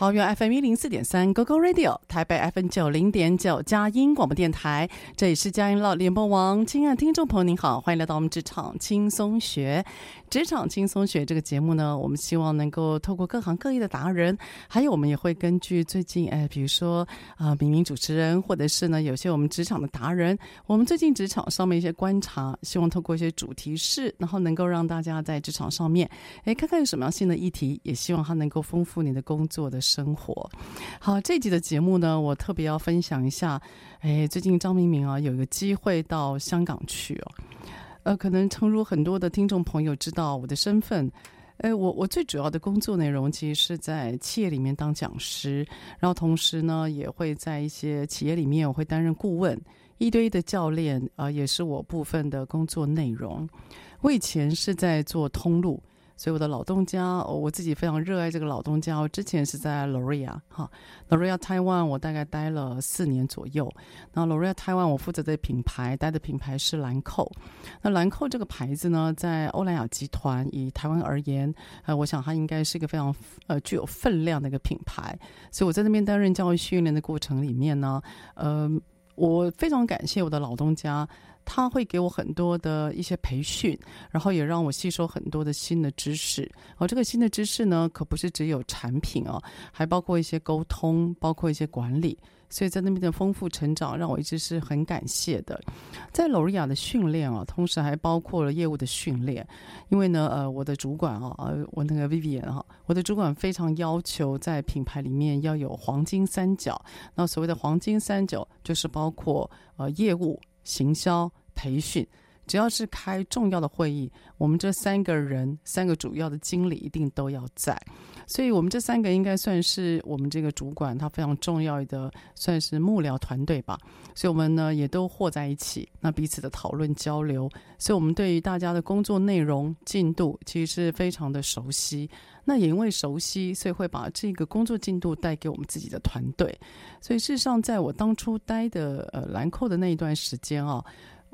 桃园 FM 一零四点三 GoGo Radio，台北 FM 九零点九佳音广播电台，这里是佳音老联播网。亲爱的听众朋友，您好，欢迎来到我们职场轻松学。职场轻松学这个节目呢，我们希望能够透过各行各业的达人，还有我们也会根据最近哎，比如说啊，明明主持人，或者是呢，有些我们职场的达人，我们最近职场上面一些观察，希望透过一些主题式，然后能够让大家在职场上面，哎，看看有什么样新的议题，也希望它能够丰富你的工作的生活。好，这集的节目呢，我特别要分享一下，哎，最近张明明啊，有一个机会到香港去哦。呃，可能诚如很多的听众朋友知道我的身份，呃，我我最主要的工作内容其实是在企业里面当讲师，然后同时呢，也会在一些企业里面我会担任顾问，一对一的教练啊，也是我部分的工作内容。我以前是在做通路。所以我的老东家，我自己非常热爱这个老东家。我之前是在 L'Oreal 哈，Lorea，Taiwan，我大概待了四年左右。那 Lorea，Taiwan，我负责的品牌，待的品牌是兰蔻。那兰蔻这个牌子呢，在欧莱雅集团以台湾而言，呃，我想它应该是一个非常呃具有分量的一个品牌。所以我在那边担任教育训练的过程里面呢，呃，我非常感谢我的老东家。他会给我很多的一些培训，然后也让我吸收很多的新的知识。而这个新的知识呢，可不是只有产品哦，还包括一些沟通，包括一些管理。所以在那边的丰富成长，让我一直是很感谢的。在罗瑞亚的训练啊，同时还包括了业务的训练。因为呢，呃，我的主管啊，呃，我那个 Vivian 哈，我的主管非常要求在品牌里面要有黄金三角。那所谓的黄金三角，就是包括呃业务、行销。培训，只要是开重要的会议，我们这三个人，三个主要的经理一定都要在。所以，我们这三个应该算是我们这个主管他非常重要的，算是幕僚团队吧。所以，我们呢也都和在一起，那彼此的讨论交流。所以，我们对于大家的工作内容进度，其实是非常的熟悉。那也因为熟悉，所以会把这个工作进度带给我们自己的团队。所以，事实上，在我当初待的呃兰蔻的那一段时间啊。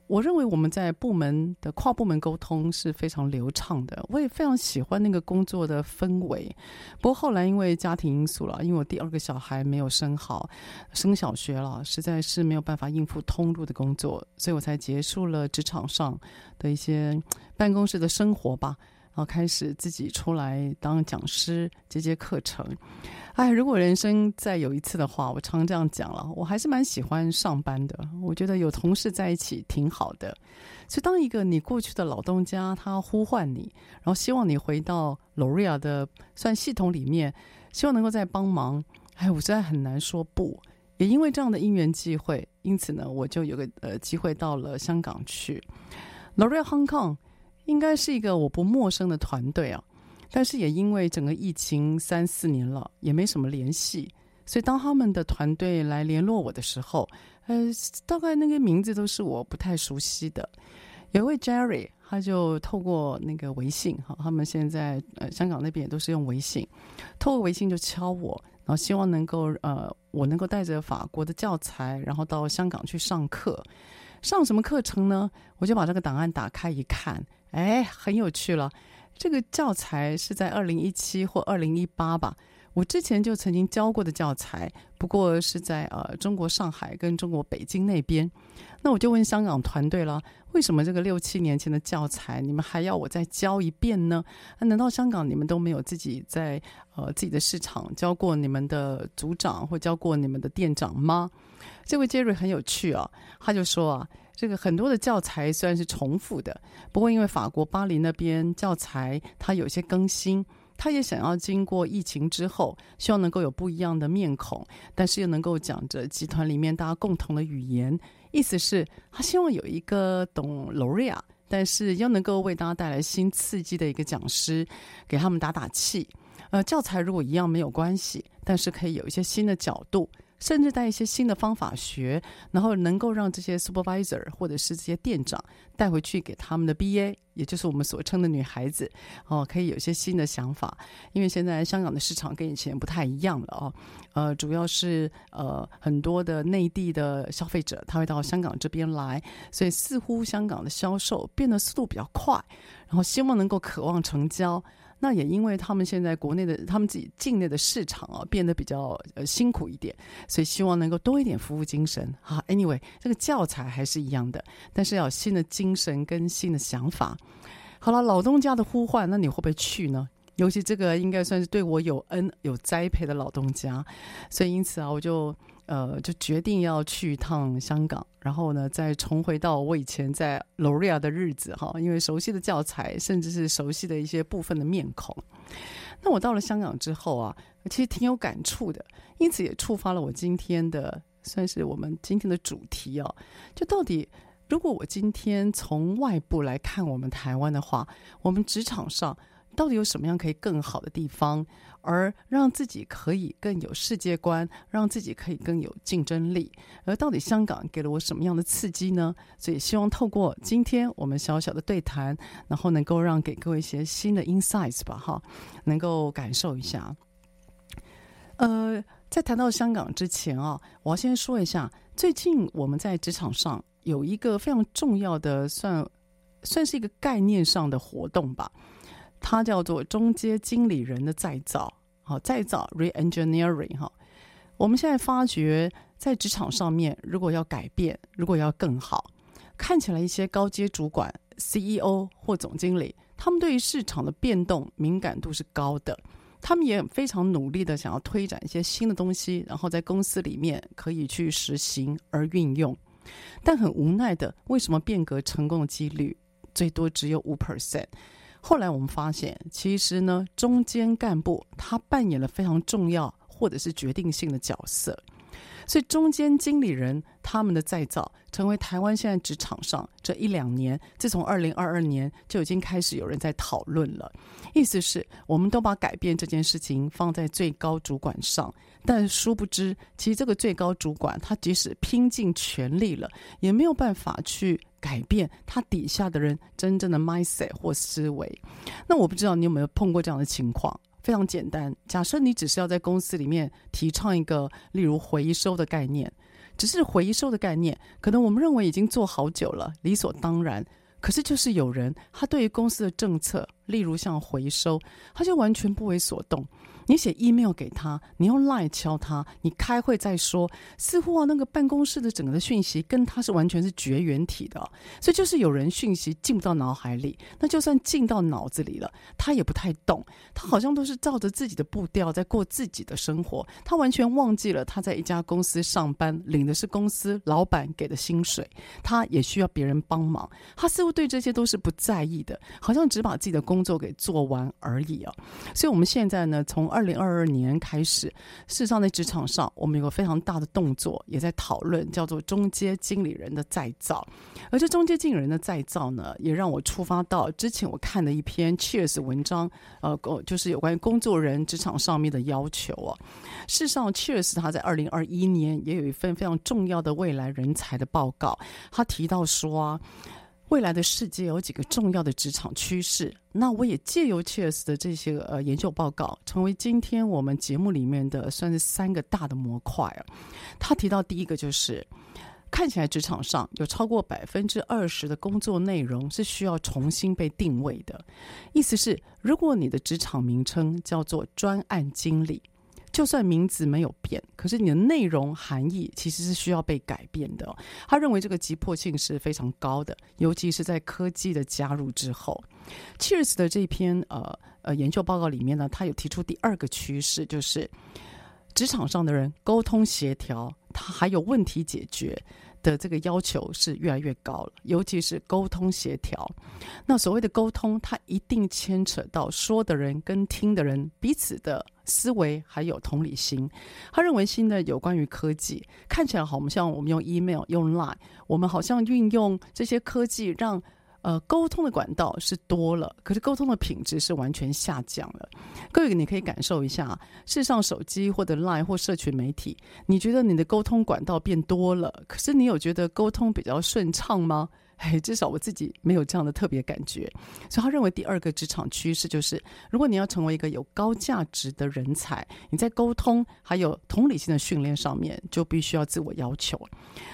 我认为我们在部门的跨部门沟通是非常流畅的，我也非常喜欢那个工作的氛围。不过后来因为家庭因素了，因为我第二个小孩没有生好，升小学了，实在是没有办法应付通路的工作，所以我才结束了职场上的一些办公室的生活吧。然后开始自己出来当讲师，接接课程。哎，如果人生再有一次的话，我常这样讲了，我还是蛮喜欢上班的。我觉得有同事在一起挺好的。所以，当一个你过去的老东家他呼唤你，然后希望你回到 l o r i a 的算系统里面，希望能够再帮忙，哎，我实在很难说不。也因为这样的因缘际会，因此呢，我就有个呃机会到了香港去 l o r i a Hong Kong。应该是一个我不陌生的团队啊，但是也因为整个疫情三四年了，也没什么联系，所以当他们的团队来联络我的时候，呃，大概那个名字都是我不太熟悉的。有一位 Jerry，他就透过那个微信哈，他们现在呃香港那边也都是用微信，透过微信就敲我，然后希望能够呃我能够带着法国的教材，然后到香港去上课。上什么课程呢？我就把这个档案打开一看，哎，很有趣了。这个教材是在二零一七或二零一八吧。我之前就曾经教过的教材，不过是在呃中国上海跟中国北京那边。那我就问香港团队了，为什么这个六七年前的教材你们还要我再教一遍呢？那难道香港你们都没有自己在呃自己的市场教过你们的组长或教过你们的店长吗？这位 Jerry 很有趣啊，他就说啊，这个很多的教材虽然是重复的，不过因为法国巴黎那边教材它有些更新。他也想要经过疫情之后，希望能够有不一样的面孔，但是又能够讲着集团里面大家共同的语言。意思是，他希望有一个懂 L'Oréal，但是又能够为大家带来新刺激的一个讲师，给他们打打气。呃，教材如果一样没有关系，但是可以有一些新的角度。甚至带一些新的方法学，然后能够让这些 supervisor 或者是这些店长带回去给他们的 BA，也就是我们所称的女孩子哦，可以有一些新的想法。因为现在香港的市场跟以前不太一样了哦，呃，主要是呃很多的内地的消费者他会到香港这边来，所以似乎香港的销售变得速度比较快，然后希望能够渴望成交。那也因为他们现在国内的他们自己境内的市场啊变得比较呃辛苦一点，所以希望能够多一点服务精神啊。Anyway，这个教材还是一样的，但是要有新的精神跟新的想法。好了，老东家的呼唤，那你会不会去呢？尤其这个应该算是对我有恩有栽培的老东家，所以因此啊，我就。呃，就决定要去一趟香港，然后呢，再重回到我以前在 L'Oréal 的日子哈，因为熟悉的教材，甚至是熟悉的一些部分的面孔。那我到了香港之后啊，其实挺有感触的，因此也触发了我今天的，算是我们今天的主题哦。就到底，如果我今天从外部来看我们台湾的话，我们职场上。到底有什么样可以更好的地方，而让自己可以更有世界观，让自己可以更有竞争力？而到底香港给了我什么样的刺激呢？所以希望透过今天我们小小的对谈，然后能够让给各位一些新的 insights 吧，哈，能够感受一下。呃，在谈到香港之前啊，我要先说一下，最近我们在职场上有一个非常重要的，算算是一个概念上的活动吧。它叫做中阶经理人的再造，好，再造 re-engineering 哈。我们现在发觉，在职场上面，如果要改变，如果要更好，看起来一些高阶主管、CEO 或总经理，他们对于市场的变动敏感度是高的，他们也非常努力的想要推展一些新的东西，然后在公司里面可以去实行而运用。但很无奈的，为什么变革成功的几率最多只有五 percent？后来我们发现，其实呢，中间干部他扮演了非常重要或者是决定性的角色，所以中间经理人他们的再造，成为台湾现在职场上这一两年，自从二零二二年就已经开始有人在讨论了。意思是，我们都把改变这件事情放在最高主管上，但殊不知，其实这个最高主管他即使拼尽全力了，也没有办法去。改变他底下的人真正的 mindset 或思维，那我不知道你有没有碰过这样的情况。非常简单，假设你只是要在公司里面提倡一个，例如回收的概念，只是回收的概念，可能我们认为已经做好久了，理所当然。可是就是有人，他对于公司的政策，例如像回收，他就完全不为所动。你写 email 给他，你用 line 敲他，你开会再说，似乎啊那个办公室的整个的讯息跟他是完全是绝缘体的，所以就是有人讯息进不到脑海里，那就算进到脑子里了，他也不太懂，他好像都是照着自己的步调在过自己的生活，他完全忘记了他在一家公司上班，领的是公司老板给的薪水，他也需要别人帮忙，他似乎对这些都是不在意的，好像只把自己的工作给做完而已啊，所以我们现在呢，从二零二二年开始，事实上在职场上，我们有个非常大的动作，也在讨论，叫做中阶经理人的再造。而这中阶经理人的再造呢，也让我触发到之前我看的一篇 Cheers 文章，呃，就是有关于工作人职场上面的要求啊。事实上，Cheers 他在二零二一年也有一份非常重要的未来人才的报告，他提到说啊。未来的世界有几个重要的职场趋势，那我也借由 Cheers 的这些呃研究报告，成为今天我们节目里面的算是三个大的模块啊。他提到第一个就是看起来职场上有超过百分之二十的工作内容是需要重新被定位的。意思是，如果你的职场名称叫做专案经理，就算名字没有变，可是你的内容含义其实是需要被改变的。他认为这个急迫性是非常高的，尤其是在科技的加入之后。Cheers 的这篇呃呃研究报告里面呢，他有提出第二个趋势，就是职场上的人沟通协调，他还有问题解决。的这个要求是越来越高了，尤其是沟通协调。那所谓的沟通，它一定牵扯到说的人跟听的人彼此的思维还有同理心。他认为新的有关于科技，看起来好像我们用 email、用 line，我们好像运用这些科技让。呃，沟通的管道是多了，可是沟通的品质是完全下降了。各位，你可以感受一下，事实上，手机或者 Line 或社群媒体，你觉得你的沟通管道变多了，可是你有觉得沟通比较顺畅吗？哎，至少我自己没有这样的特别感觉，所以他认为第二个职场趋势就是，如果你要成为一个有高价值的人才，你在沟通还有同理心的训练上面就必须要自我要求。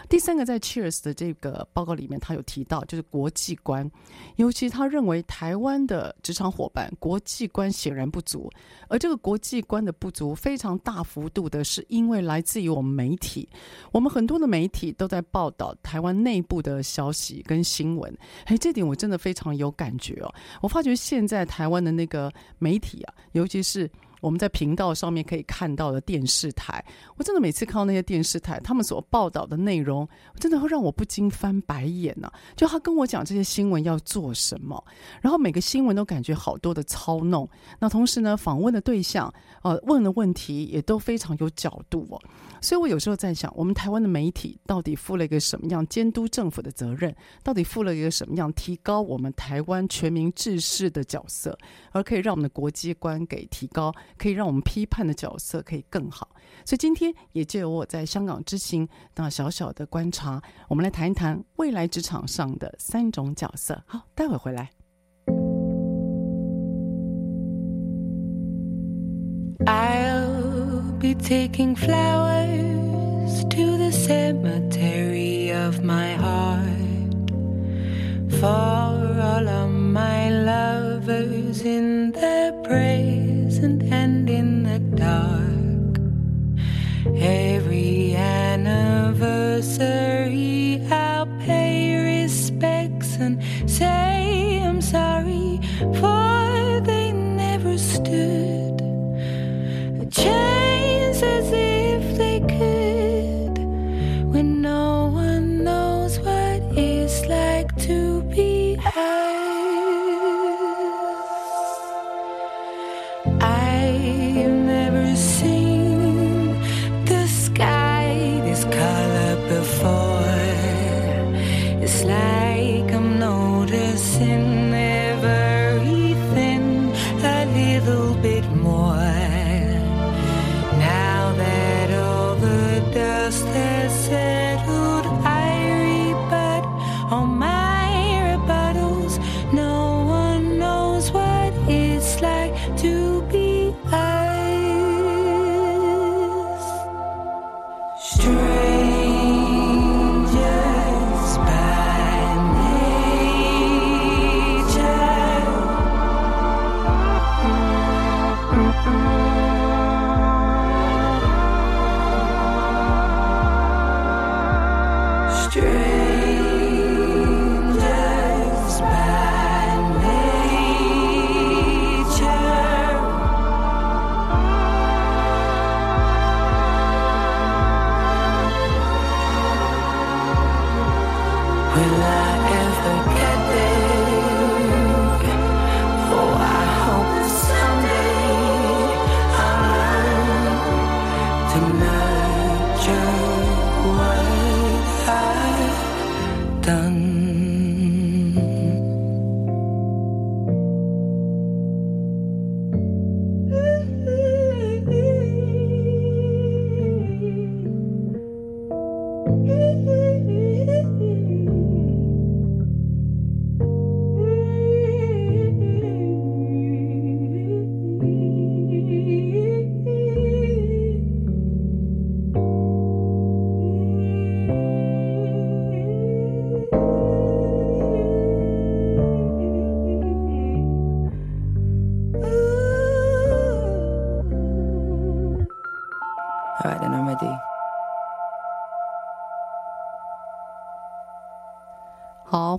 第三个，在 Cheers 的这个报告里面，他有提到就是国际观，尤其他认为台湾的职场伙伴国际观显然不足，而这个国际观的不足非常大幅度的是因为来自于我们媒体，我们很多的媒体都在报道台湾内部的消息。跟新闻，哎，这点我真的非常有感觉哦。我发觉现在台湾的那个媒体啊，尤其是。我们在频道上面可以看到的电视台，我真的每次看到那些电视台，他们所报道的内容，真的会让我不禁翻白眼呢、就他跟我讲这些新闻要做什么，然后每个新闻都感觉好多的操弄。那同时呢，访问的对象，呃，问的问题也都非常有角度哦。所以我有时候在想，我们台湾的媒体到底负了一个什么样监督政府的责任？到底负了一个什么样提高我们台湾全民知识的角色，而可以让我们的国际观给提高？可以让我们批判的角色可以更好，所以今天也借由我在香港之行那小小的观察，我们来谈一谈未来职场上的三种角色。好，待会回来。爱 be taking flowers to the cemetery of my heart for all of my lovers in the present and in the dark. Every anniversary, I'll pay respects and say I'm sorry for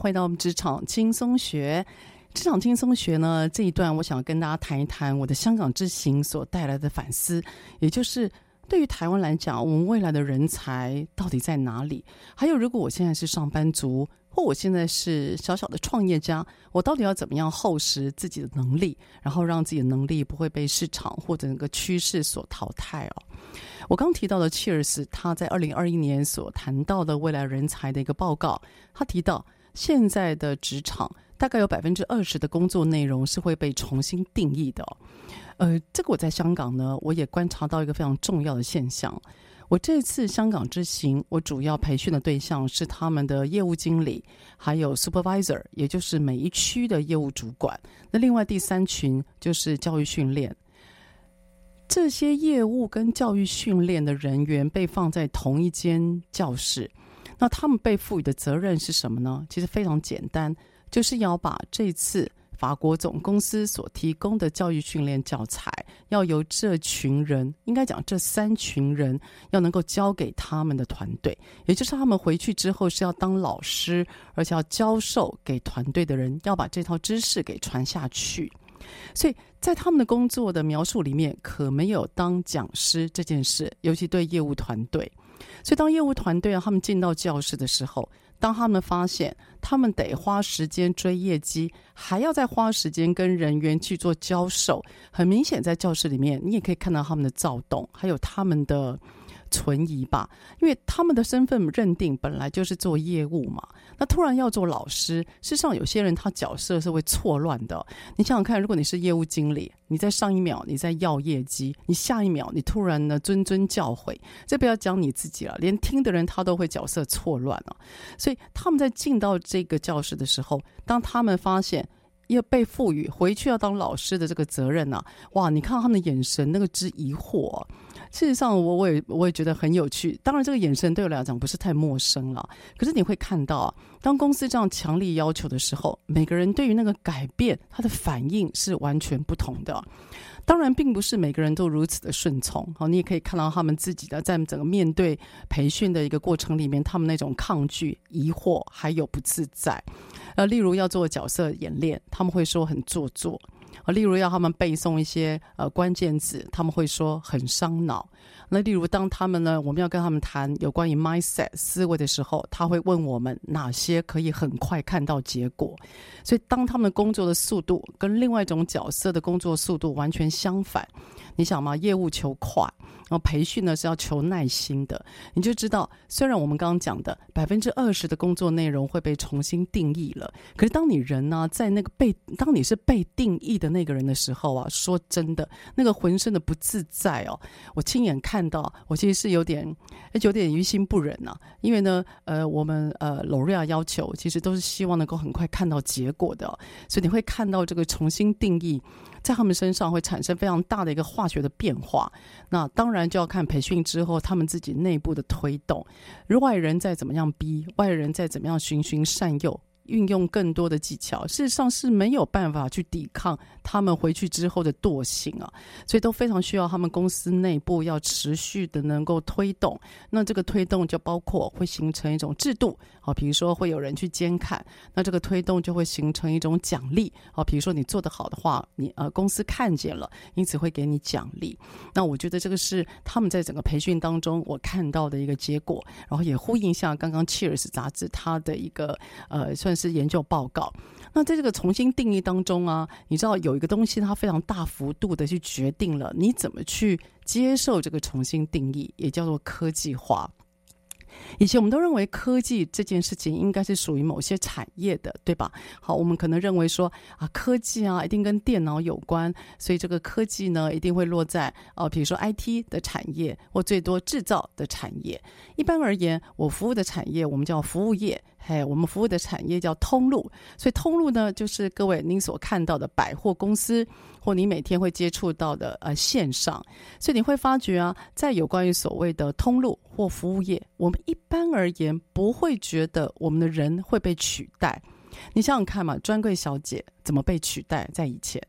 好，欢迎到我们职场轻松学。职场轻松学呢，这一段我想跟大家谈一谈我的香港之行所带来的反思，也就是对于台湾来讲，我们未来的人才到底在哪里？还有，如果我现在是上班族，或我现在是小小的创业家，我到底要怎么样厚实自己的能力，然后让自己的能力不会被市场或者那个趋势所淘汰哦？我刚提到的 Cheers，他在二零二一年所谈到的未来人才的一个报告，他提到现在的职场大概有百分之二十的工作内容是会被重新定义的。呃，这个我在香港呢，我也观察到一个非常重要的现象。我这次香港之行，我主要培训的对象是他们的业务经理，还有 supervisor，也就是每一区的业务主管。那另外第三群就是教育训练。这些业务跟教育训练的人员被放在同一间教室，那他们被赋予的责任是什么呢？其实非常简单，就是要把这次法国总公司所提供的教育训练教材，要由这群人，应该讲这三群人，要能够交给他们的团队，也就是他们回去之后是要当老师，而且要教授给团队的人，要把这套知识给传下去。所以在他们的工作的描述里面，可没有当讲师这件事，尤其对业务团队。所以当业务团队啊，他们进到教室的时候，当他们发现他们得花时间追业绩，还要再花时间跟人员去做交手，很明显在教室里面，你也可以看到他们的躁动，还有他们的。存疑吧，因为他们的身份认定本来就是做业务嘛。那突然要做老师，事实上有些人他角色是会错乱的。你想想看，如果你是业务经理，你在上一秒你在要业绩，你下一秒你突然呢谆谆教诲，这不要讲你自己了，连听的人他都会角色错乱了。所以他们在进到这个教室的时候，当他们发现要被赋予回去要当老师的这个责任呢、啊，哇！你看他们的眼神那个之疑惑。事实上，我我也我也觉得很有趣。当然，这个眼神对我来讲不是太陌生了。可是你会看到，当公司这样强力要求的时候，每个人对于那个改变，他的反应是完全不同的。当然，并不是每个人都如此的顺从。好，你也可以看到他们自己的在整个面对培训的一个过程里面，他们那种抗拒、疑惑还有不自在。呃，例如要做角色演练，他们会说很做作。啊，例如要他们背诵一些呃关键字，他们会说很伤脑。那例如当他们呢，我们要跟他们谈有关于 mindset 思维的时候，他会问我们哪些可以很快看到结果。所以当他们工作的速度跟另外一种角色的工作速度完全相反。你想嘛，业务求快，后培训呢是要求耐心的。你就知道，虽然我们刚刚讲的百分之二十的工作内容会被重新定义了，可是当你人呢、在那个被当你是被定义的那个人的时候啊，说真的，那个浑身的不自在哦，我亲眼看到，我其实是有点有点于心不忍呐、啊。因为呢，呃，我们呃罗瑞亚要求，其实都是希望能够很快看到结果的，所以你会看到这个重新定义。在他们身上会产生非常大的一个化学的变化，那当然就要看培训之后他们自己内部的推动，如外人再怎么样逼，外人再怎么样循循善诱。运用更多的技巧，事实上是没有办法去抵抗他们回去之后的惰性啊，所以都非常需要他们公司内部要持续的能够推动。那这个推动就包括会形成一种制度啊，比如说会有人去监看，那这个推动就会形成一种奖励啊，比如说你做得好的话，你呃公司看见了，因此会给你奖励。那我觉得这个是他们在整个培训当中我看到的一个结果，然后也呼应一下刚刚《Cheers》杂志它的一个呃算。是研究报告。那在这个重新定义当中啊，你知道有一个东西，它非常大幅度的去决定了你怎么去接受这个重新定义，也叫做科技化。以前我们都认为科技这件事情应该是属于某些产业的，对吧？好，我们可能认为说啊，科技啊一定跟电脑有关，所以这个科技呢一定会落在哦，比如说 IT 的产业或最多制造的产业。一般而言，我服务的产业我们叫服务业，嘿，我们服务的产业叫通路。所以通路呢，就是各位您所看到的百货公司。或你每天会接触到的呃线上，所以你会发觉啊，在有关于所谓的通路或服务业，我们一般而言不会觉得我们的人会被取代。你想想看嘛，专柜小姐怎么被取代？在以前，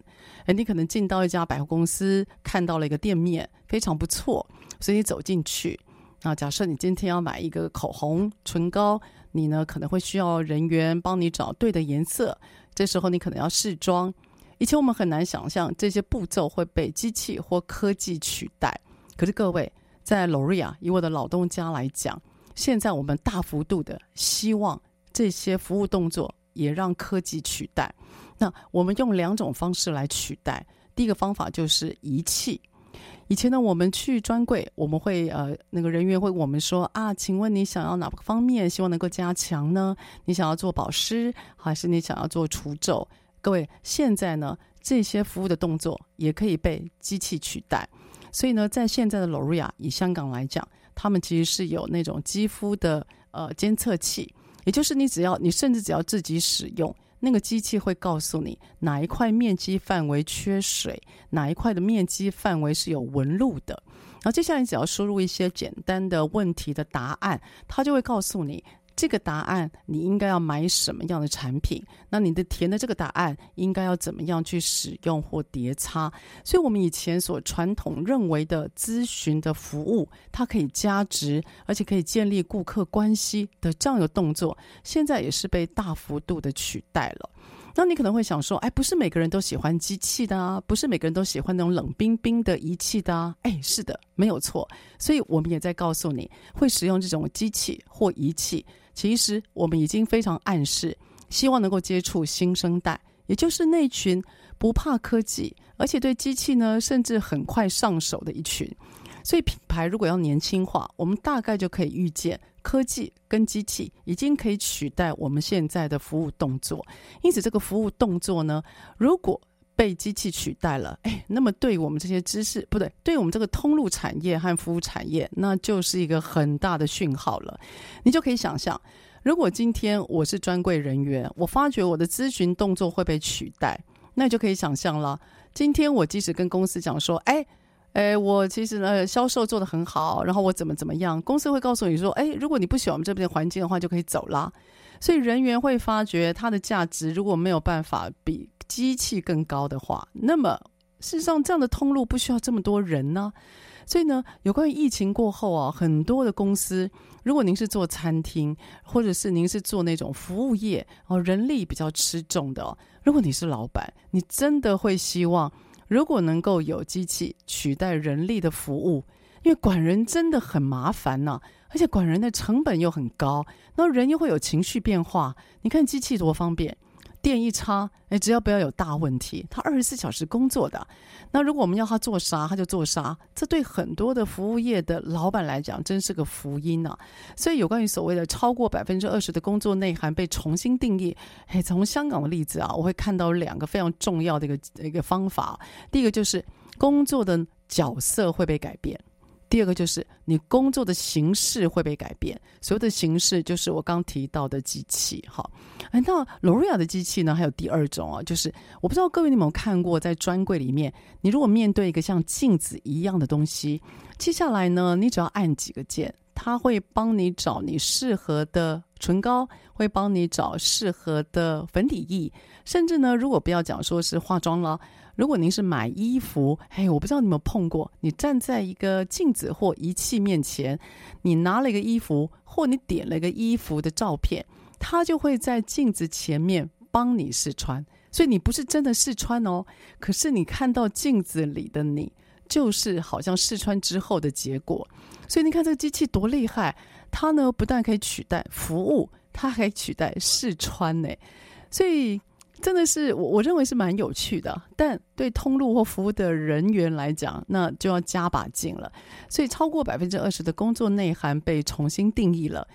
诶，你可能进到一家百货公司，看到了一个店面非常不错，所以你走进去。那假设你今天要买一个口红、唇膏。你呢可能会需要人员帮你找对的颜色，这时候你可能要试妆。以前我们很难想象这些步骤会被机器或科技取代，可是各位，在 L'Oreal 以我的老东家来讲，现在我们大幅度的希望这些服务动作也让科技取代。那我们用两种方式来取代，第一个方法就是仪器。以前呢，我们去专柜，我们会呃，那个人员会我们说啊，请问你想要哪个方面，希望能够加强呢？你想要做保湿，还是你想要做除皱？各位，现在呢，这些服务的动作也可以被机器取代。所以呢，在现在的 L'Oreal 以香港来讲，他们其实是有那种肌肤的呃监测器，也就是你只要你甚至只要自己使用。那个机器会告诉你哪一块面积范围缺水，哪一块的面积范围是有纹路的。然后接下来你只要输入一些简单的问题的答案，它就会告诉你。这个答案你应该要买什么样的产品？那你的填的这个答案应该要怎么样去使用或叠擦？所以，我们以前所传统认为的咨询的服务，它可以加值，而且可以建立顾客关系的这样的动作，现在也是被大幅度的取代了。那你可能会想说，哎，不是每个人都喜欢机器的啊，不是每个人都喜欢那种冷冰冰的仪器的啊。哎，是的，没有错。所以我们也在告诉你，会使用这种机器或仪器。其实我们已经非常暗示，希望能够接触新生代，也就是那群不怕科技，而且对机器呢甚至很快上手的一群。所以品牌如果要年轻化，我们大概就可以预见，科技跟机器已经可以取代我们现在的服务动作。因此，这个服务动作呢，如果被机器取代了，哎，那么对我们这些知识，不对，对我们这个通路产业和服务产业，那就是一个很大的讯号了。你就可以想象，如果今天我是专柜人员，我发觉我的咨询动作会被取代，那你就可以想象了。今天我即使跟公司讲说，哎，哎，我其实呢销售做得很好，然后我怎么怎么样，公司会告诉你说，哎，如果你不喜欢我们这边的环境的话，就可以走啦。所以人员会发觉它的价值如果没有办法比。机器更高的话，那么事实上这样的通路不需要这么多人呢。所以呢，有关于疫情过后啊，很多的公司，如果您是做餐厅，或者是您是做那种服务业哦，人力比较吃重的哦，如果你是老板，你真的会希望，如果能够有机器取代人力的服务，因为管人真的很麻烦呢，而且管人的成本又很高，那人又会有情绪变化。你看机器多方便。电一插，哎，只要不要有大问题，他二十四小时工作的。那如果我们要他做啥，他就做啥。这对很多的服务业的老板来讲，真是个福音啊！所以有关于所谓的超过百分之二十的工作内涵被重新定义，哎，从香港的例子啊，我会看到两个非常重要的一个一个方法。第一个就是工作的角色会被改变。第二个就是你工作的形式会被改变，所有的形式就是我刚提到的机器。哈，那罗瑞亚的机器呢？还有第二种啊，就是我不知道各位你有没有看过，在专柜里面，你如果面对一个像镜子一样的东西，接下来呢，你只要按几个键，它会帮你找你适合的唇膏，会帮你找适合的粉底液，甚至呢，如果不要讲说是化妆了。如果您是买衣服，嘿，我不知道你有没有碰过，你站在一个镜子或仪器面前，你拿了一个衣服，或你点了一个衣服的照片，它就会在镜子前面帮你试穿。所以你不是真的试穿哦，可是你看到镜子里的你，就是好像试穿之后的结果。所以你看这个机器多厉害，它呢不但可以取代服务，它还取代试穿呢。所以。真的是我我认为是蛮有趣的，但对通路或服务的人员来讲，那就要加把劲了。所以超过百分之二十的工作内涵被重新定义了，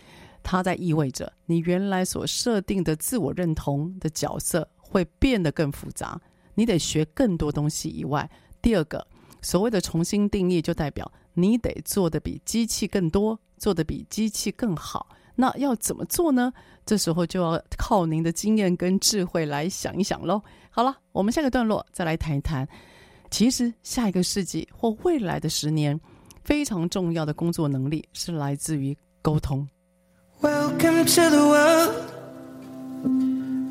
它在意味着你原来所设定的自我认同的角色会变得更复杂，你得学更多东西以外，第二个所谓的重新定义就代表你得做得比机器更多，做得比机器更好。那要怎么做呢？这时候就要靠您的经验跟智慧来想一想喽。好了，我们下个段落再来谈一谈。其实下一个世纪或未来的十年，非常重要的工作能力是来自于沟通。Welcome to the world.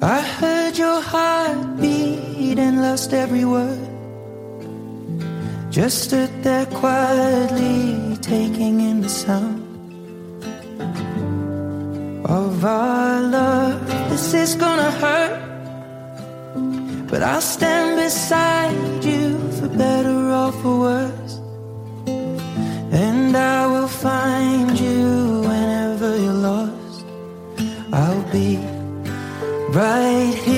I heard your heart beat and lost every word. Just stood there quietly taking in the sound. Of our love. This is gonna hurt, but I'll stand beside you for better or for worse. And I will find you whenever you're lost. I'll be right here.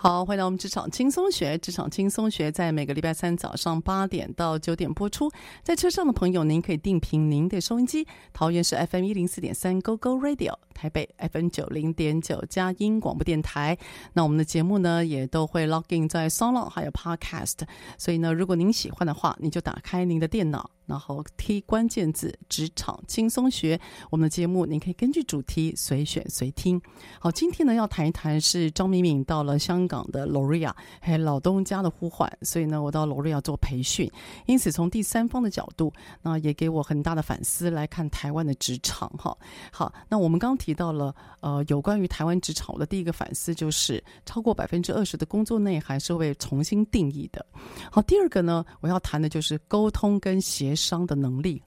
好，欢迎到我们职场轻松学。职场轻松学在每个礼拜三早上八点到九点播出。在车上的朋友，您可以定频您的收音机。桃园市 FM 一零四点三 Go Go Radio，台北 FM 九零点九佳音广播电台。那我们的节目呢，也都会 log in 在 SoundOn 还有 Podcast。所以呢，如果您喜欢的话，你就打开您的电脑。然后 T 关键字“职场轻松学”，我们的节目您可以根据主题随选随听。好，今天呢要谈一谈是张敏敏到了香港的 lorea 还有老东家的呼唤，所以呢我到 lorea 做培训，因此从第三方的角度，那也给我很大的反思来看台湾的职场。哈，好，那我们刚提提到了呃有关于台湾职场，我的第一个反思就是超过百分之二十的工作内涵是会重新定义的。好，第二个呢我要谈的就是沟通跟协商的能力，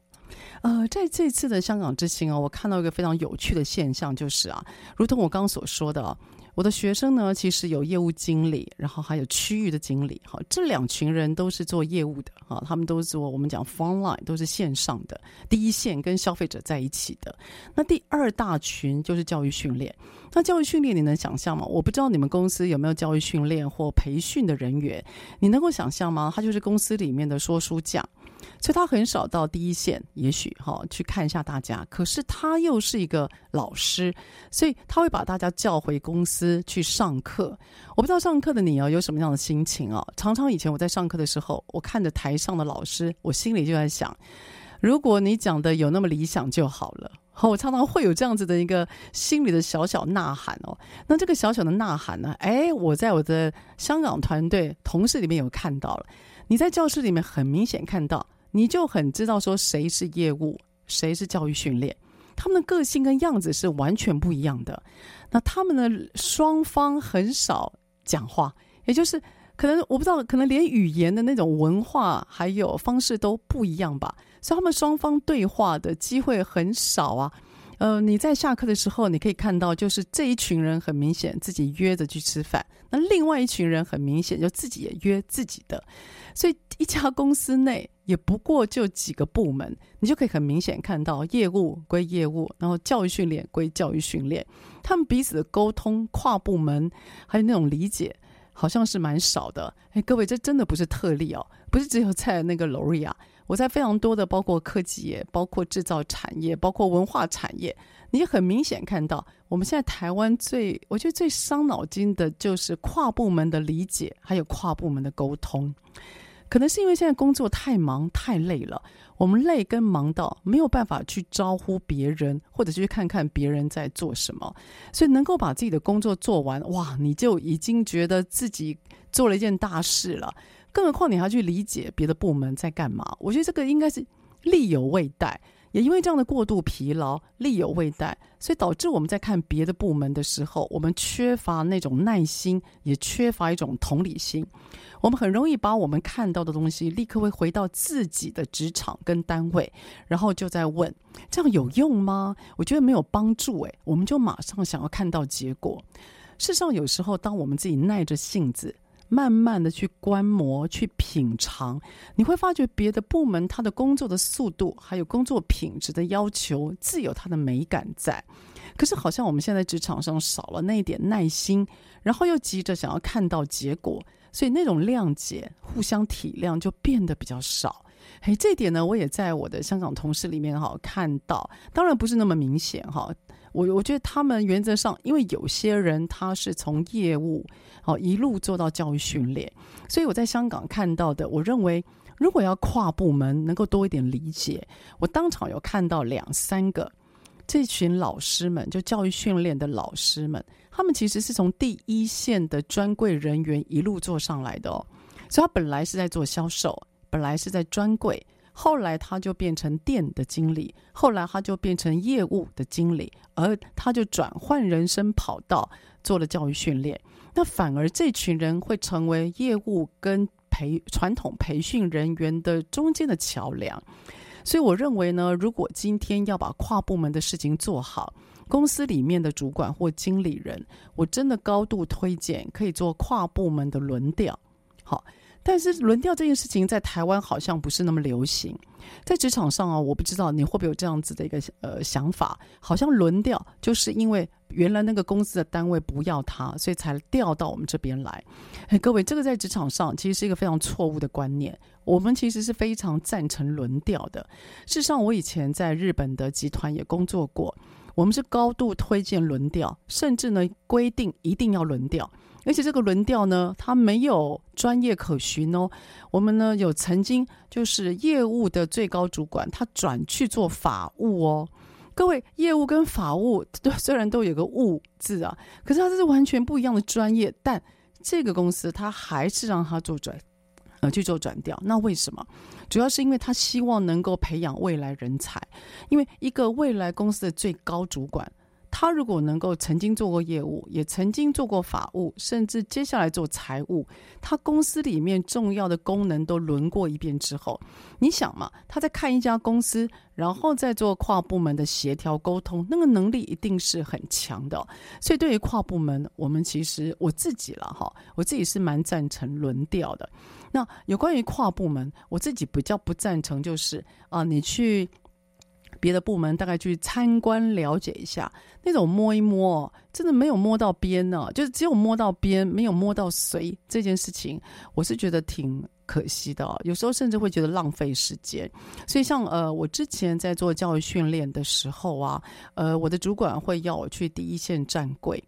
呃，在这次的香港之行啊，我看到一个非常有趣的现象，就是啊，如同我刚刚所说的，我的学生呢，其实有业务经理，然后还有区域的经理，哈，这两群人都是做业务的，哈，他们都是做我们讲 frontline，都是线上的第一线，跟消费者在一起的。那第二大群就是教育训练，那教育训练你能想象吗？我不知道你们公司有没有教育训练或培训的人员，你能够想象吗？他就是公司里面的说书匠。所以他很少到第一线，也许哈去看一下大家。可是他又是一个老师，所以他会把大家叫回公司去上课。我不知道上课的你啊有什么样的心情啊？常常以前我在上课的时候，我看着台上的老师，我心里就在想：如果你讲的有那么理想就好了。我常常会有这样子的一个心里的小小呐喊哦。那这个小小的呐喊呢？哎，我在我的香港团队同事里面有看到了。你在教室里面很明显看到。你就很知道说谁是业务，谁是教育训练，他们的个性跟样子是完全不一样的。那他们的双方很少讲话，也就是可能我不知道，可能连语言的那种文化还有方式都不一样吧，所以他们双方对话的机会很少啊。呃，你在下课的时候，你可以看到，就是这一群人很明显自己约着去吃饭，那另外一群人很明显就自己也约自己的，所以一家公司内也不过就几个部门，你就可以很明显看到业务归业务，然后教育训练归教育训练，他们彼此的沟通、跨部门还有那种理解，好像是蛮少的。哎，各位，这真的不是特例哦，不是只有在那个 L'Oréal。我在非常多的，包括科技业、包括制造产业、包括文化产业，你很明显看到，我们现在台湾最，我觉得最伤脑筋的就是跨部门的理解，还有跨部门的沟通。可能是因为现在工作太忙太累了，我们累跟忙到没有办法去招呼别人，或者去看看别人在做什么，所以能够把自己的工作做完，哇，你就已经觉得自己做了一件大事了。更何况你还要去理解别的部门在干嘛？我觉得这个应该是力有未逮，也因为这样的过度疲劳，力有未逮，所以导致我们在看别的部门的时候，我们缺乏那种耐心，也缺乏一种同理心。我们很容易把我们看到的东西立刻会回到自己的职场跟单位，然后就在问：这样有用吗？我觉得没有帮助。诶，我们就马上想要看到结果。事实上，有时候当我们自己耐着性子。慢慢的去观摩、去品尝，你会发觉别的部门他的工作的速度，还有工作品质的要求，自有它的美感在。可是好像我们现在职场上少了那一点耐心，然后又急着想要看到结果，所以那种谅解、互相体谅就变得比较少。嘿，这点呢，我也在我的香港同事里面哈看到，当然不是那么明显哈。我我觉得他们原则上，因为有些人他是从业务哦一路做到教育训练，所以我在香港看到的，我认为如果要跨部门能够多一点理解，我当场有看到两三个这群老师们，就教育训练的老师们，他们其实是从第一线的专柜人员一路做上来的哦，所以他本来是在做销售，本来是在专柜。后来他就变成店的经理，后来他就变成业务的经理，而他就转换人生跑道，做了教育训练。那反而这群人会成为业务跟培传统培训人员的中间的桥梁。所以我认为呢，如果今天要把跨部门的事情做好，公司里面的主管或经理人，我真的高度推荐可以做跨部门的轮调。好。但是轮调这件事情在台湾好像不是那么流行，在职场上啊，我不知道你会不会有这样子的一个呃想法，好像轮调就是因为原来那个公司的单位不要他，所以才调到我们这边来。哎，各位，这个在职场上其实是一个非常错误的观念。我们其实是非常赞成轮调的。事实上，我以前在日本的集团也工作过，我们是高度推荐轮调，甚至呢规定一定要轮调。而且这个轮调呢，它没有专业可循哦。我们呢有曾经就是业务的最高主管，他转去做法务哦。各位，业务跟法务都虽然都有个务字啊，可是它这是完全不一样的专业。但这个公司他还是让他做转，呃，去做转调。那为什么？主要是因为他希望能够培养未来人才，因为一个未来公司的最高主管。他如果能够曾经做过业务，也曾经做过法务，甚至接下来做财务，他公司里面重要的功能都轮过一遍之后，你想嘛，他在看一家公司，然后再做跨部门的协调沟通，那个能力一定是很强的。所以对于跨部门，我们其实我自己了哈，我自己是蛮赞成轮调的。那有关于跨部门，我自己比较不赞成，就是啊、你去。别的部门大概去参观了解一下，那种摸一摸，真的没有摸到边呢，就是只有摸到边，没有摸到谁这件事情，我是觉得挺可惜的。有时候甚至会觉得浪费时间。所以像呃，我之前在做教育训练的时候啊，呃，我的主管会要我去第一线站柜，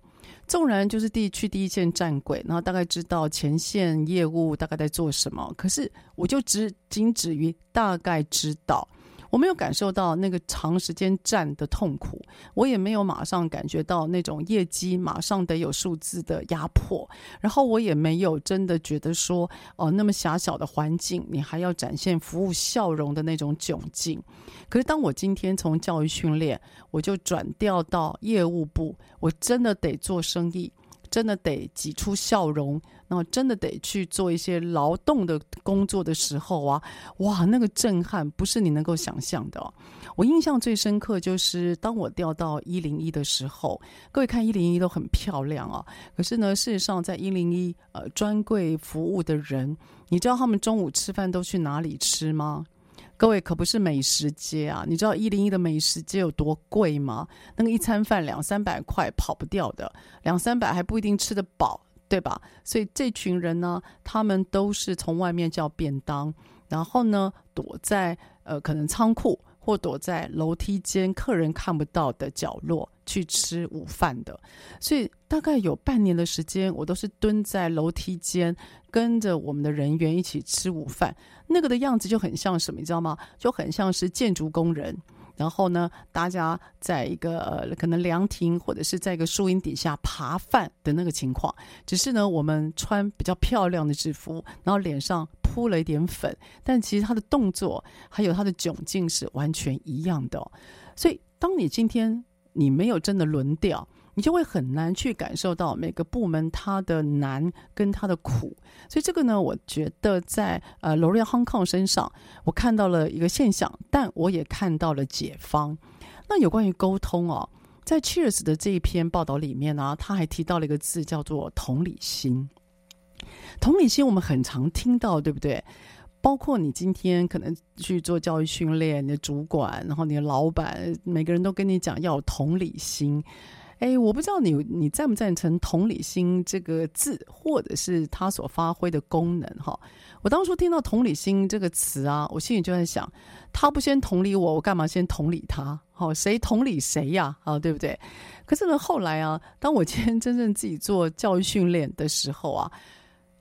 纵然就是第去第一线站柜，然后大概知道前线业务大概在做什么，可是我就只仅止于大概知道。我没有感受到那个长时间站的痛苦，我也没有马上感觉到那种业绩马上得有数字的压迫，然后我也没有真的觉得说，哦，那么狭小的环境，你还要展现服务笑容的那种窘境。可是当我今天从教育训练，我就转调到业务部，我真的得做生意，真的得挤出笑容。然后真的得去做一些劳动的工作的时候啊，哇，那个震撼不是你能够想象的。我印象最深刻就是当我调到一零一的时候，各位看一零一都很漂亮啊，可是呢，事实上在一零一呃专柜服务的人，你知道他们中午吃饭都去哪里吃吗？各位可不是美食街啊！你知道一零一的美食街有多贵吗？那个一餐饭两三百块跑不掉的，两三百还不一定吃得饱，对吧？所以这群人呢，他们都是从外面叫便当，然后呢躲在呃可能仓库或躲在楼梯间客人看不到的角落去吃午饭的。所以大概有半年的时间，我都是蹲在楼梯间。跟着我们的人员一起吃午饭，那个的样子就很像什么，你知道吗？就很像是建筑工人，然后呢，大家在一个呃可能凉亭或者是在一个树荫底下扒饭的那个情况。只是呢，我们穿比较漂亮的制服，然后脸上铺了一点粉，但其实他的动作还有他的窘境是完全一样的哦。所以，当你今天你没有真的轮掉。你就会很难去感受到每个部门它的难跟它的苦，所以这个呢，我觉得在呃 L'Oréal Hong Kong 身上，我看到了一个现象，但我也看到了解方。那有关于沟通哦，在 Cheers 的这一篇报道里面呢、他还提到了一个字叫做同理心。同理心我们很常听到，对不对？包括你今天可能去做教育训练，你的主管，然后你的老板，每个人都跟你讲要有同理心。哎，我不知道你你赞不赞成“同理心”这个字，或者是它所发挥的功能哈？我当初听到“同理心”这个词啊，我心里就在想，他不先同理我，我干嘛先同理他？好，谁同理谁呀？啊，对不对？可是呢，后来啊，当我今天真正自己做教育训练的时候啊，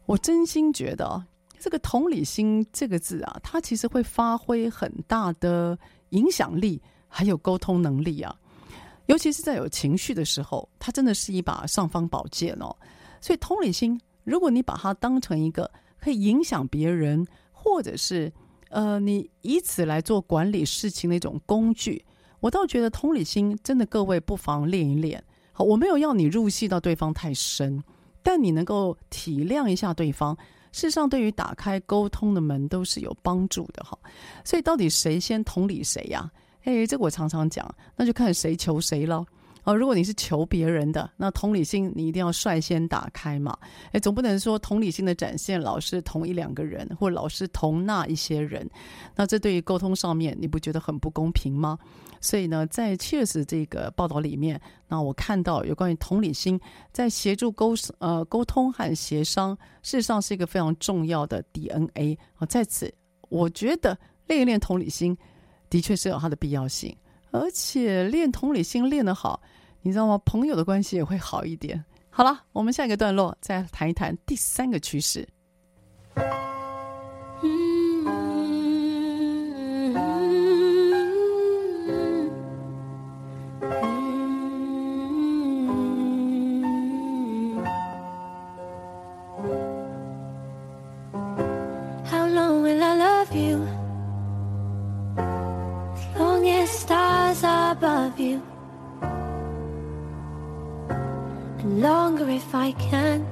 我真心觉得这个“同理心”这个字啊，它其实会发挥很大的影响力，还有沟通能力啊。尤其是在有情绪的时候，它真的是一把尚方宝剑哦。所以同理心，如果你把它当成一个可以影响别人，或者是呃，你以此来做管理事情的一种工具，我倒觉得同理心真的各位不妨练一练。好，我没有要你入戏到对方太深，但你能够体谅一下对方，事实上对于打开沟通的门都是有帮助的哈。所以到底谁先同理谁呀？哎，这个我常常讲，那就看谁求谁了。哦，如果你是求别人的，那同理心你一定要率先打开嘛。哎，总不能说同理心的展现老是同一两个人，或老是同那一些人。那这对于沟通上面，你不觉得很不公平吗？所以呢，在 Cheers 这个报道里面，那我看到有关于同理心在协助沟呃沟通和协商，事实上是一个非常重要的 DNA。啊，在此我觉得练一练同理心。的确是有它的必要性，而且练同理心练得好，你知道吗？朋友的关系也会好一点。好了，我们下一个段落再谈一谈第三个趋势。you. And longer if I can.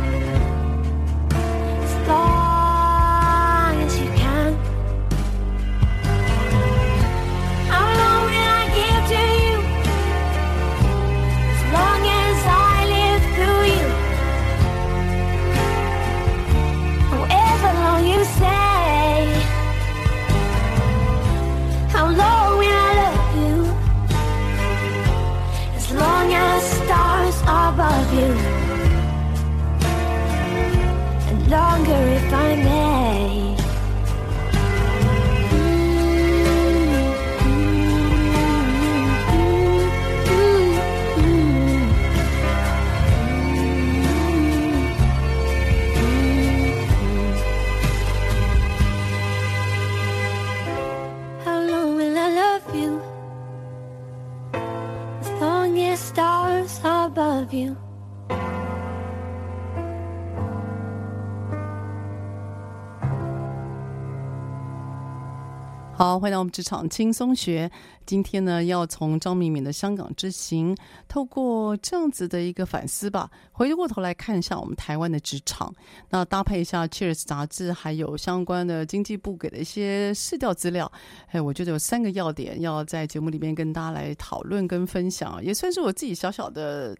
好，欢迎到我们职场轻松学。今天呢，要从张敏敏的香港之行，透过这样子的一个反思吧，回过头来看一下我们台湾的职场，那搭配一下《Cheers》杂志，还有相关的经济部给的一些市调资料。哎，我觉得有三个要点要在节目里面跟大家来讨论跟分享，也算是我自己小小的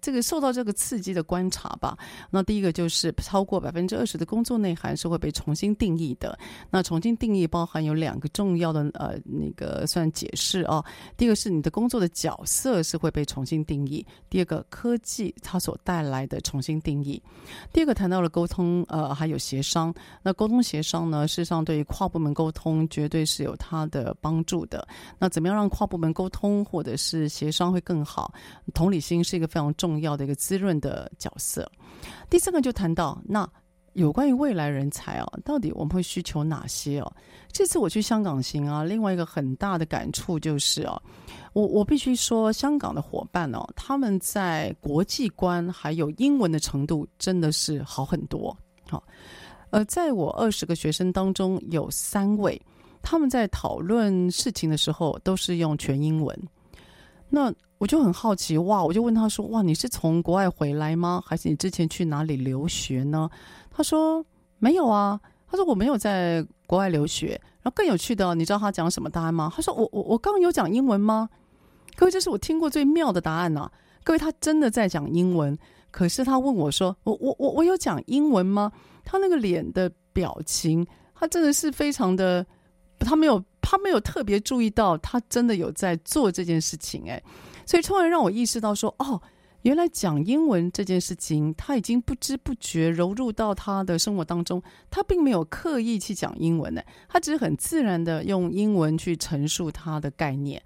这个受到这个刺激的观察吧。那第一个就是超过百分之二十的工作内涵是会被重新定义的。那重新定义包含有两个重要的呃那个算解释啊。第一个是你的工作的角色是会被重新定义，第二个科技它所带来的重新定义。第二个谈到了沟通呃还有协商，那沟通协商呢，事实上对于跨部门沟通绝对是有它的帮助的。那怎么样让跨部门沟通或者是协商会更好？同理心是一个非常重要的一个滋润的角色。第三个就谈到那。有关于未来人才啊，到底我们会需求哪些哦？这次我去香港行啊，另外一个很大的感触就是哦，我我必须说，香港的伙伴哦，他们在国际观还有英文的程度真的是好很多。好，呃，在我二十个学生当中，有三位他们在讨论事情的时候都是用全英文。那我就很好奇哇，我就问他说：“哇，你是从国外回来吗？还是你之前去哪里留学呢？”他说没有啊，他说我没有在国外留学。然后更有趣的，你知道他讲什么答案吗？他说我我我刚刚有讲英文吗？各位，这是我听过最妙的答案呐、啊！各位，他真的在讲英文，可是他问我说我我我我有讲英文吗？他那个脸的表情，他真的是非常的，他没有他没有特别注意到，他真的有在做这件事情哎，所以突然让我意识到说哦。原来讲英文这件事情，他已经不知不觉融入到他的生活当中。他并没有刻意去讲英文呢，他只是很自然的用英文去陈述他的概念。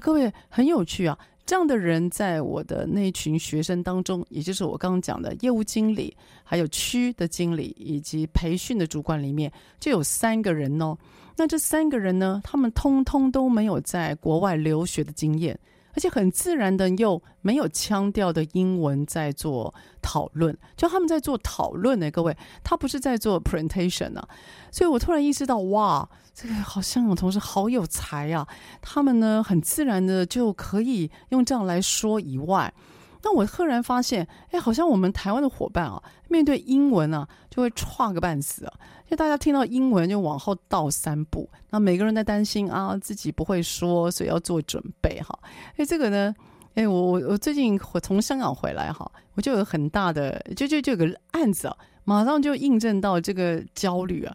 各位很有趣啊，这样的人在我的那群学生当中，也就是我刚刚讲的业务经理、还有区的经理以及培训的主管里面，就有三个人哦。那这三个人呢，他们通通都没有在国外留学的经验。而且很自然的又没有腔调的英文在做讨论，就他们在做讨论呢，各位，他不是在做 presentation 啊，所以我突然意识到，哇，这个好像我同事好有才啊，他们呢很自然的就可以用这样来说以外。那我赫然发现，哎，好像我们台湾的伙伴啊，面对英文啊，就会剉个半死啊。就大家听到英文就往后倒三步。那每个人在担心啊，自己不会说，所以要做准备哈。哎，这个呢，哎，我我我最近我从香港回来哈，我就有很大的，就就就有个案子啊，马上就印证到这个焦虑啊。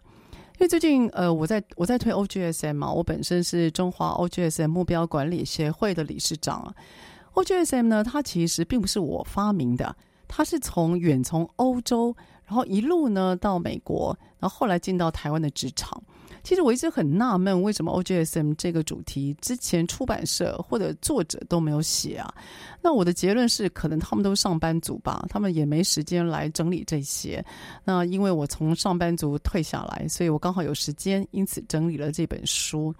因为最近呃，我在我在推 OGSM 嘛，我本身是中华 OGSM 目标管理协会的理事长啊。OGSM 呢，它其实并不是我发明的，它是从远从欧洲，然后一路呢到美国，然后后来进到台湾的职场。其实我一直很纳闷，为什么 OGSM 这个主题之前出版社或者作者都没有写啊？那我的结论是，可能他们都上班族吧，他们也没时间来整理这些。那因为我从上班族退下来，所以我刚好有时间，因此整理了这本书。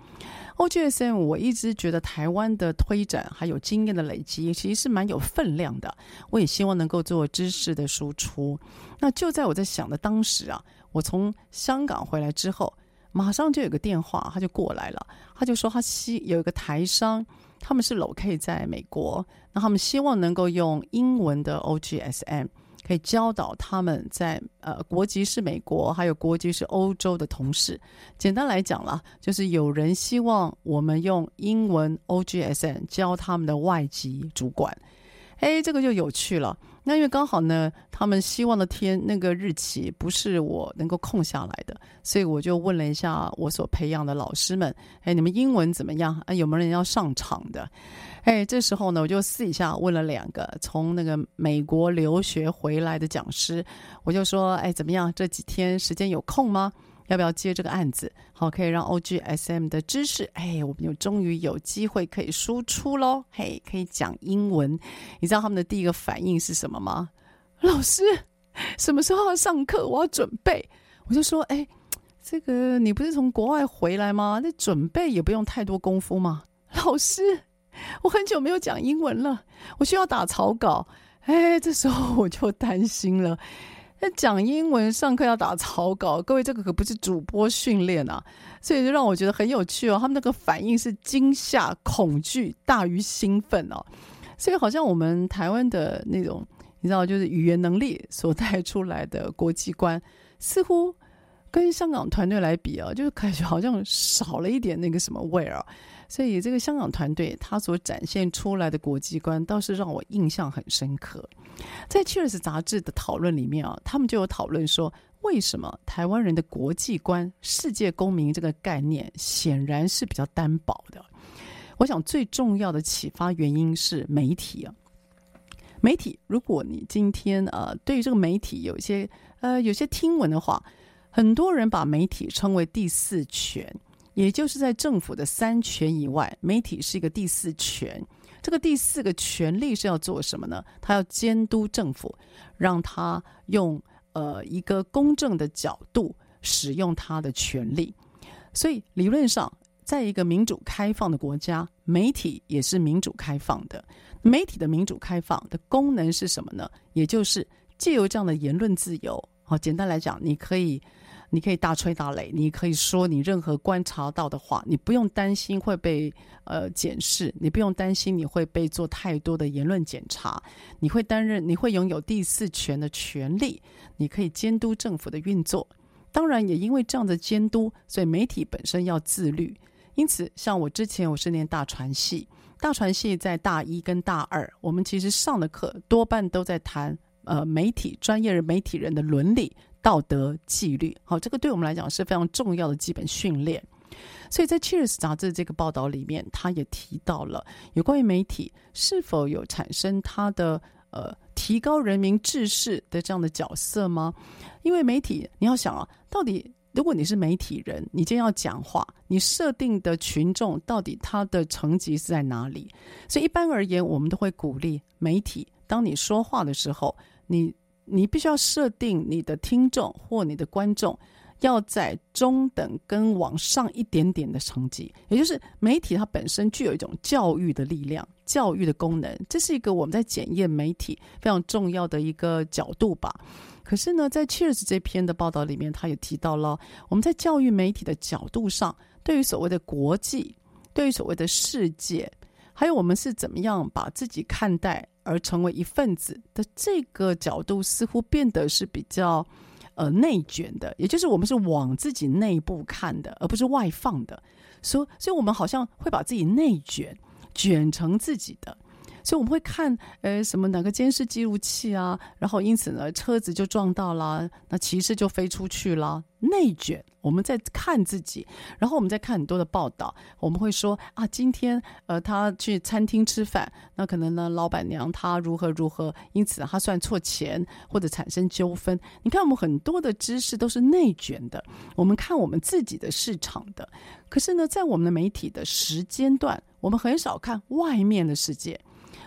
OGSM 我一直觉得台湾的推展还有经验的累积，其实是蛮有分量的。我也希望能够做知识的输出。那就在我在想的当时啊，我从香港回来之后。马上就有个电话，他就过来了。他就说他希有一个台商，他们是 locate 在美国，那他们希望能够用英文的 OGSM 可以教导他们在呃国籍是美国，还有国籍是欧洲的同事。简单来讲啦，就是有人希望我们用英文 O G S N 教他们的外籍主管。哎，这个就有趣了。那因为刚好呢，他们希望的天那个日期不是我能够空下来的，所以我就问了一下我所培养的老师们：“哎，你们英文怎么样？啊，有没有人要上场的？”哎，这时候呢，我就私底下问了两个从那个美国留学回来的讲师，我就说：“哎，怎么样？这几天时间有空吗？要不要接这个案子？好，可以让 OGSM 的知识，哎，我们就终于有机会可以输出喽！嘿，可以讲英文。你知道他们的第一个反应是什么吗？老师，什么时候要上课？我要准备。我就说，哎，这个你不是从国外回来吗？那准备也不用太多功夫吗？老师，我很久没有讲英文了，我需要打草稿。哎，这时候我就担心了。那讲英文上课要打草稿，各位这个可不是主播训练啊，所以就让我觉得很有趣哦。他们那个反应是惊吓、恐惧大于兴奋哦，所以好像我们台湾的那种。你知道，就是语言能力所带出来的国际观，似乎跟香港团队来比啊，就是感觉好像少了一点那个什么味儿啊。所以这个香港团队他所展现出来的国际观，倒是让我印象很深刻。在《Cheers》杂志的讨论里面啊，他们就有讨论说，为什么台湾人的国际观、世界公民这个概念显然是比较单薄的。我想最重要的启发原因是媒体啊。媒体，如果你今天呃对于这个媒体有一些呃有些听闻的话，很多人把媒体称为第四权，也就是在政府的三权以外，媒体是一个第四权。这个第四个权利是要做什么呢？他要监督政府，让他用呃一个公正的角度使用他的权利。所以理论上，在一个民主开放的国家，媒体也是民主开放的。媒体的民主开放的功能是什么呢？也就是借由这样的言论自由，好，简单来讲，你可以，你可以大吹大擂，你可以说你任何观察到的话，你不用担心会被呃检视，你不用担心你会被做太多的言论检查，你会担任，你会拥有第四权的权利，你可以监督政府的运作。当然，也因为这样的监督，所以媒体本身要自律。因此，像我之前我是念大传系。大传系在大一跟大二，我们其实上的课多半都在谈呃媒体专业人媒体人的伦理、道德、纪律。好，这个对我们来讲是非常重要的基本训练。所以在《Cheers》杂志这个报道里面，他也提到了有关于媒体是否有产生它的呃提高人民知识的这样的角色吗？因为媒体，你要想啊，到底。如果你是媒体人，你今天要讲话，你设定的群众到底他的层级是在哪里？所以一般而言，我们都会鼓励媒体，当你说话的时候，你你必须要设定你的听众或你的观众要在中等跟往上一点点的层级，也就是媒体它本身具有一种教育的力量、教育的功能，这是一个我们在检验媒体非常重要的一个角度吧。可是呢，在 Cheers 这篇的报道里面，他也提到了我们在教育媒体的角度上，对于所谓的国际，对于所谓的世界，还有我们是怎么样把自己看待而成为一份子的这个角度，似乎变得是比较呃内卷的，也就是我们是往自己内部看的，而不是外放的。所以，所以我们好像会把自己内卷，卷成自己的。所以我们会看，呃，什么哪个监视记录器啊，然后因此呢，车子就撞到了，那骑士就飞出去了，内卷。我们在看自己，然后我们在看很多的报道，我们会说啊，今天呃，他去餐厅吃饭，那可能呢，老板娘她如何如何，因此他算错钱或者产生纠纷。你看，我们很多的知识都是内卷的，我们看我们自己的市场的，可是呢，在我们的媒体的时间段，我们很少看外面的世界。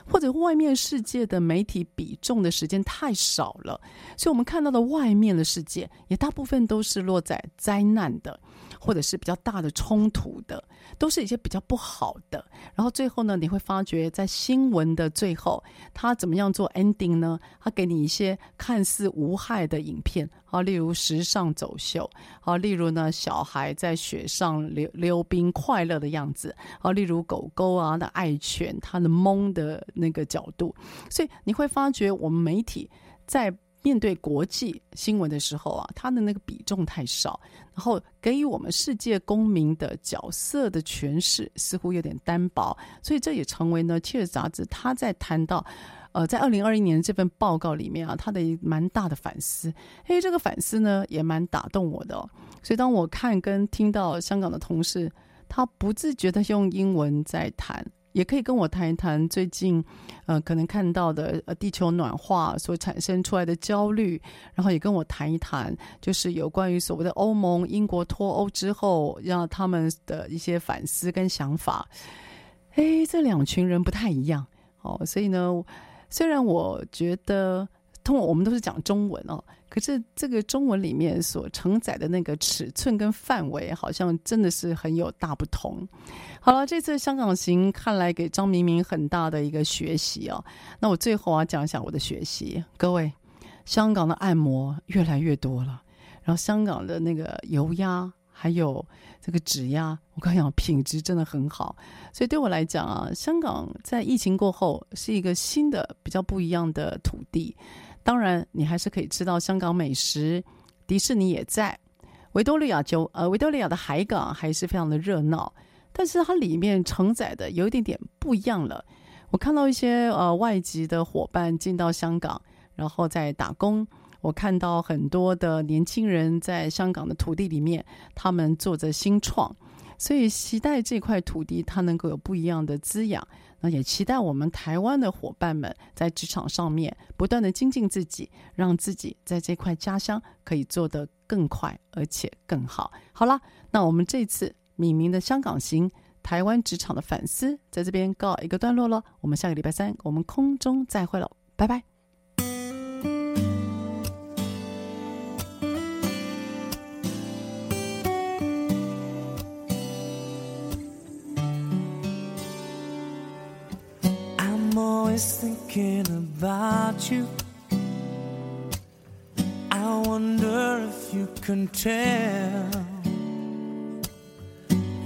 或者外面世界的媒体比重的时间太少了，所以我们看到的外面的世界也大部分都是落在灾难的，或者是比较大的冲突的，都是一些比较不好的。然后最后呢，你会发觉在新闻的最后，他怎么样做 ending 呢？他给你一些看似无害的影片。好，例如时尚走秀，好，例如呢，小孩在雪上溜溜冰快乐的样子，好，例如狗狗啊的爱犬，它的蒙的那个角度，所以你会发觉，我们媒体在面对国际新闻的时候啊，它的那个比重太少，然后给予我们世界公民的角色的诠释似乎有点单薄，所以这也成为呢《Cheers》杂志他在谈到。呃，在二零二一年这份报告里面啊，他的蛮大的反思，诶，这个反思呢也蛮打动我的。所以当我看跟听到香港的同事，他不自觉的用英文在谈。也可以跟我谈一谈最近，呃，可能看到的呃地球暖化所产生出来的焦虑，然后也跟我谈一谈，就是有关于所谓的欧盟、英国脱欧之后，让他们的一些反思跟想法。哎，这两群人不太一样哦，所以呢，虽然我觉得。通过我们都是讲中文哦，可是这个中文里面所承载的那个尺寸跟范围，好像真的是很有大不同。好了，这次香港行看来给张明明很大的一个学习哦。那我最后要讲一下我的学习，各位，香港的按摩越来越多了，然后香港的那个油压还有这个指压，我刚讲品质真的很好，所以对我来讲啊，香港在疫情过后是一个新的比较不一样的土地。当然，你还是可以吃到香港美食，迪士尼也在，维多利亚就呃维多利亚的海港还是非常的热闹，但是它里面承载的有一点点不一样了。我看到一些呃外籍的伙伴进到香港，然后在打工，我看到很多的年轻人在香港的土地里面，他们做着新创，所以期待这块土地它能够有不一样的滋养。也期待我们台湾的伙伴们在职场上面不断的精进自己，让自己在这块家乡可以做得更快而且更好。好了，那我们这次敏明的香港行，台湾职场的反思，在这边告一个段落了。我们下个礼拜三我们空中再会了，拜拜。always thinking about you. I wonder if you can tell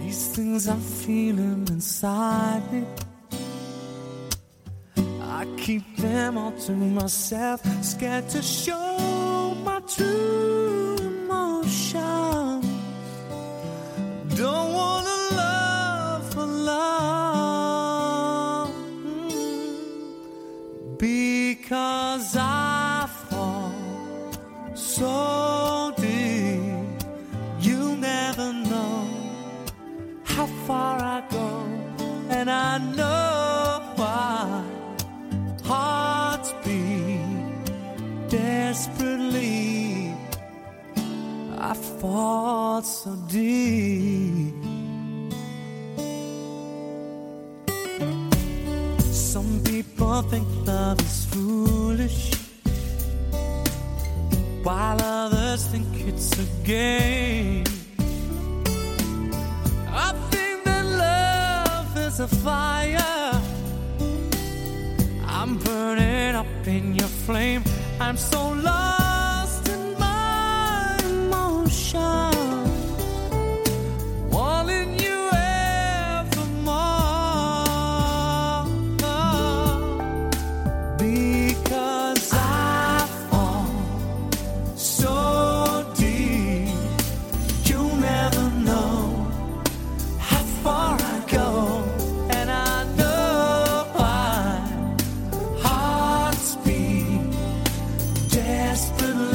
these things I'm feeling inside me. I keep them all to myself, scared to show my truth. deep. Some people think love is foolish, while others think it's a game. I think that love is a fire. I'm burning up in your flame. I'm so desperate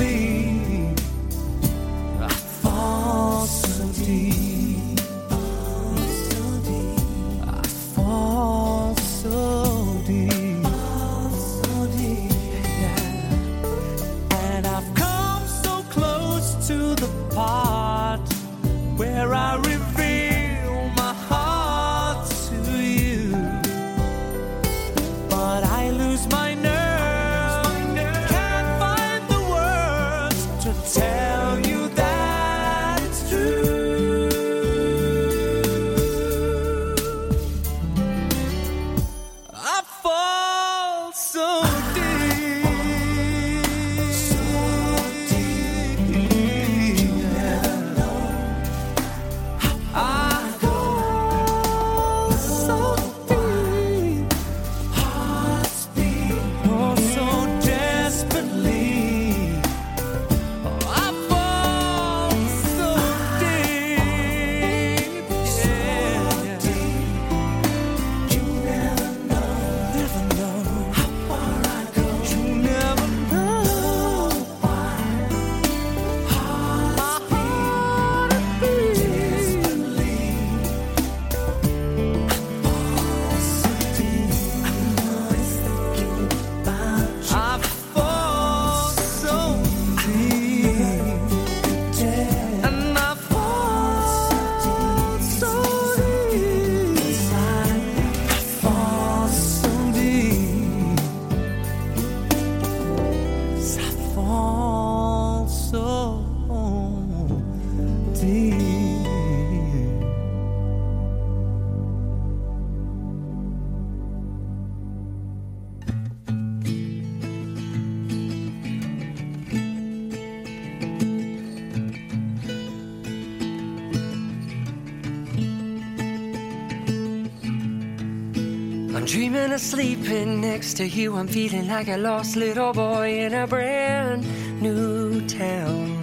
dreaming of sleeping next to you. I'm feeling like a lost little boy in a brand new town.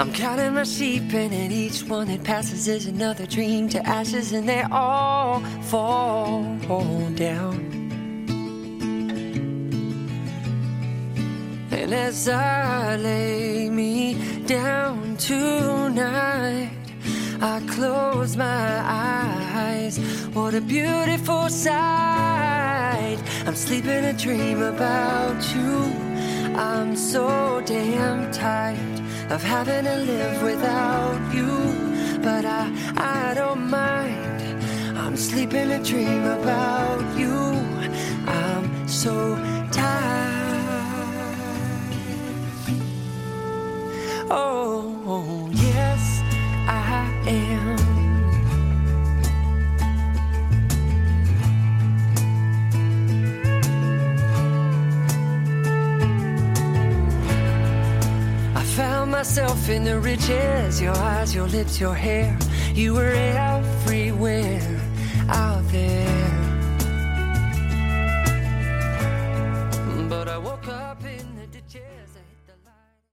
I'm counting my sheep, and each one that passes is another dream to ashes, and they all fall down. And as I lay me down tonight, I close my eyes. What a beautiful sight. I'm sleeping a dream about you. I'm so damn tired of having to live without you. But I, I don't mind. I'm sleeping a dream about you. I'm so tired. Oh, myself in the riches your eyes, your lips, your hair. You were everywhere. I'll